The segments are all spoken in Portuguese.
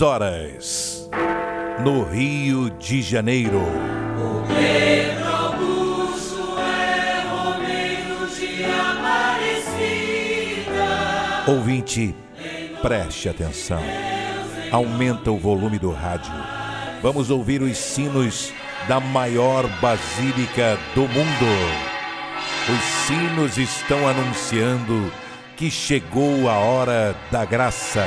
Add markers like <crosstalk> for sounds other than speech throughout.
10 horas, no Rio de Janeiro. O Pedro Augusto é Romeiro de Aparecida. Ouvinte, preste atenção. Aumenta o volume do rádio. Vamos ouvir os sinos da maior basílica do mundo. Os sinos estão anunciando que chegou a hora da graça,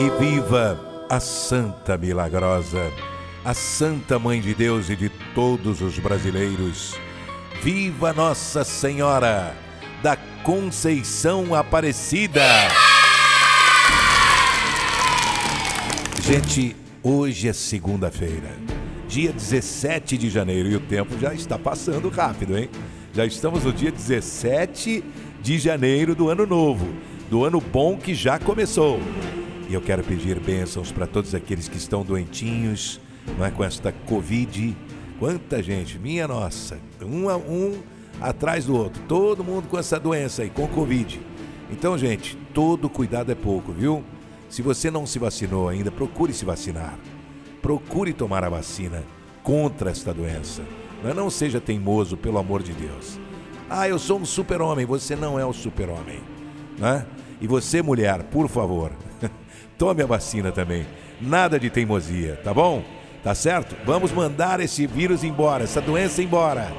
E viva a Santa Milagrosa, a Santa Mãe de Deus e de todos os brasileiros. Viva Nossa Senhora da Conceição Aparecida! Gente, hoje é segunda-feira, dia 17 de janeiro, e o tempo já está passando rápido, hein? Já estamos no dia 17 de janeiro do ano novo, do ano bom que já começou. E eu quero pedir bênçãos para todos aqueles que estão doentinhos, não é com esta Covid. Quanta gente, minha nossa, um a um atrás do outro, todo mundo com essa doença aí, com Covid. Então, gente, todo cuidado é pouco, viu? Se você não se vacinou ainda, procure se vacinar. Procure tomar a vacina contra esta doença. É? não seja teimoso, pelo amor de Deus. Ah, eu sou um super-homem. Você não é o super-homem. Né? E você, mulher, por favor, <laughs> tome a vacina também. Nada de teimosia, tá bom? Tá certo? Vamos mandar esse vírus embora, essa doença embora.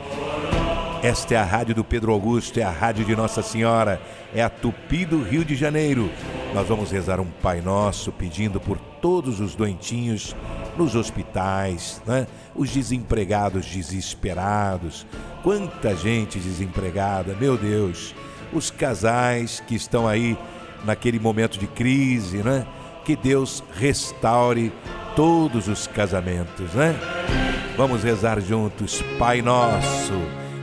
Esta é a rádio do Pedro Augusto, é a rádio de Nossa Senhora, é a Tupi do Rio de Janeiro. Nós vamos rezar um Pai Nosso pedindo por todos os doentinhos nos hospitais, né? os desempregados desesperados. Quanta gente desempregada, meu Deus. Os casais que estão aí naquele momento de crise, né? Que Deus restaure todos os casamentos, né? Vamos rezar juntos, Pai Nosso,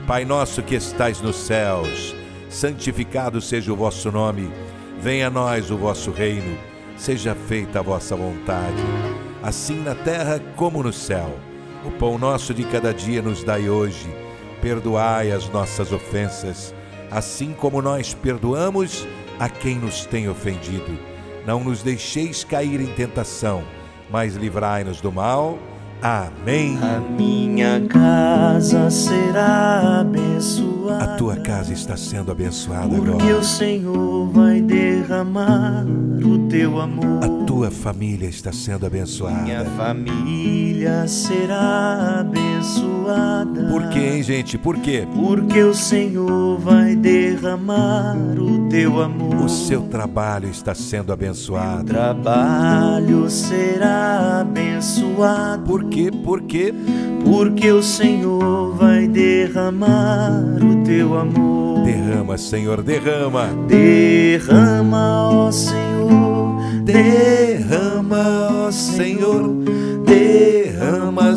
Pai Nosso que estais nos céus, santificado seja o vosso nome, venha a nós o vosso reino, seja feita a vossa vontade, assim na terra como no céu. O pão nosso de cada dia nos dai hoje, perdoai as nossas ofensas, assim como nós perdoamos a quem nos tem ofendido. Não nos deixeis cair em tentação, mas livrai-nos do mal. Amém. A minha casa será abençoada. A tua casa está sendo abençoada porque agora. o Senhor vai derramar o teu amor. A tua família está sendo abençoada. Minha família será abençoada. Por quê, hein, gente? Por quê? Porque o Senhor vai derramar o teu amor. O seu trabalho está sendo abençoado. trabalho será abençoado. Por quê? Por quê? Porque o Senhor vai derramar o teu amor. Derrama, Senhor, derrama. Derrama, ó Senhor, Derrama, ó Senhor, derrama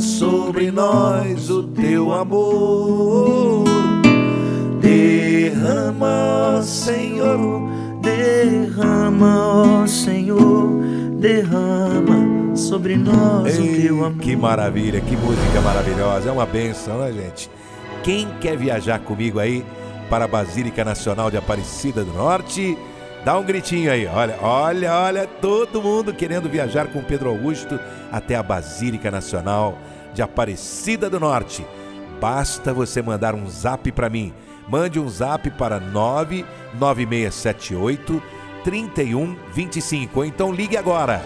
sobre nós o teu amor. derrama, Senhor, derrama, ó Senhor, derrama sobre nós o Ei, teu amor. que maravilha, que música maravilhosa. É uma benção, né, gente? Quem quer viajar comigo aí para a Basílica Nacional de Aparecida do Norte? Dá um gritinho aí. Olha, olha, olha, todo mundo querendo viajar com Pedro Augusto até a Basílica Nacional de Aparecida do Norte. Basta você mandar um zap para mim. Mande um zap para 99678 3125. Ou então ligue agora.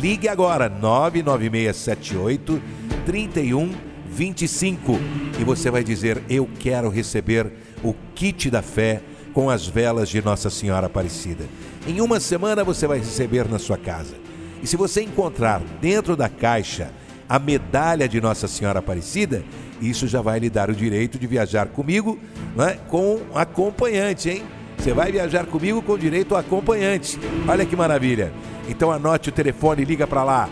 Ligue agora 99678 3125 e você vai dizer: "Eu quero receber o kit da fé com as velas de Nossa Senhora Aparecida". Em uma semana você vai receber na sua casa. E se você encontrar dentro da caixa a medalha de Nossa Senhora Aparecida, isso já vai lhe dar o direito de viajar comigo, né, com acompanhante, hein? Você vai viajar comigo com direito a acompanhante. Olha que maravilha. Então anote o telefone e liga para lá.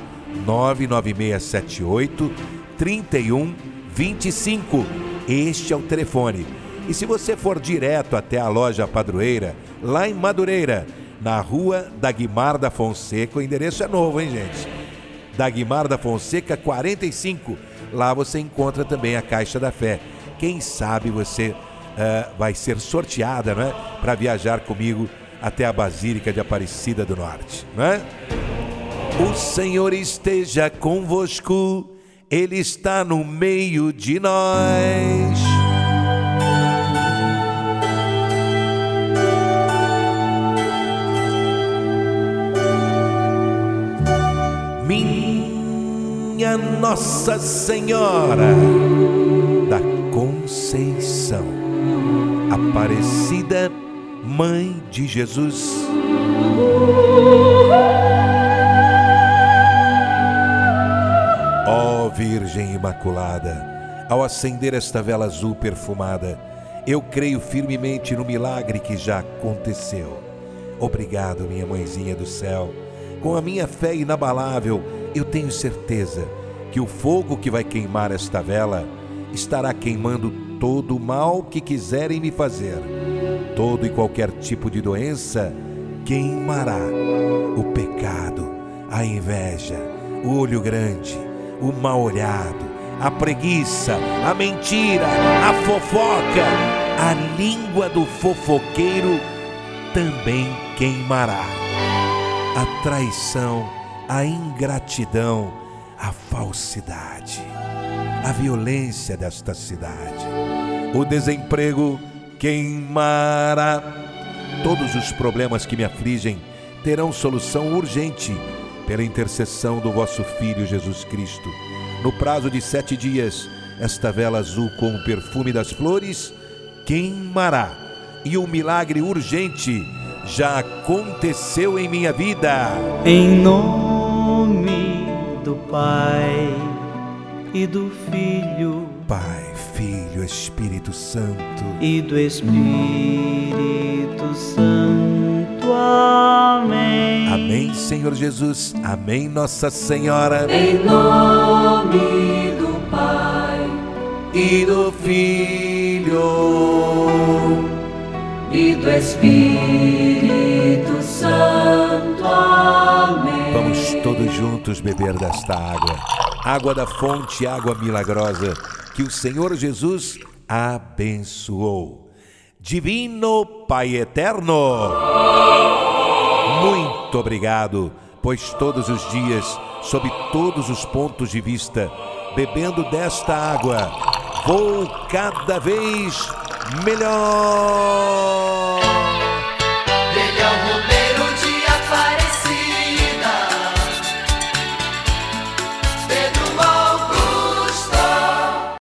99678 3125. Este é o telefone. E se você for direto até a loja padroeira, lá em Madureira, na rua da Guimar da Fonseca, o endereço é novo, hein, gente? Da Guimar da Fonseca 45. Lá você encontra também a Caixa da Fé. Quem sabe você uh, vai ser sorteada, não é? Para viajar comigo até a Basílica de Aparecida do Norte, não é? O Senhor esteja convosco, Ele está no meio de nós. Nossa Senhora da Conceição, Aparecida Mãe de Jesus. Ó Virgem Imaculada, ao acender esta vela azul perfumada, eu creio firmemente no milagre que já aconteceu. Obrigado, minha mãezinha do céu. Com a minha fé inabalável, eu tenho certeza que o fogo que vai queimar esta vela estará queimando todo o mal que quiserem me fazer. Todo e qualquer tipo de doença queimará. O pecado, a inveja, o olho grande, o mal olhado, a preguiça, a mentira, a fofoca, a língua do fofoqueiro também queimará. A traição, a ingratidão, a falsidade, a violência desta cidade, o desemprego queimará. Todos os problemas que me afligem terão solução urgente pela intercessão do vosso Filho Jesus Cristo. No prazo de sete dias, esta vela azul com o perfume das flores queimará. E o milagre urgente já aconteceu em minha vida. Em nome do Pai e do Filho. Pai, Filho, Espírito Santo. E do Espírito Santo. Amém. Amém, Senhor Jesus. Amém, Nossa Senhora. Em nome do Pai e do Filho e do Espírito Santo. Amém. Todos juntos beber desta água. Água da fonte, água milagrosa que o Senhor Jesus abençoou. Divino Pai Eterno, muito obrigado, pois todos os dias, sob todos os pontos de vista, bebendo desta água, vou cada vez melhor.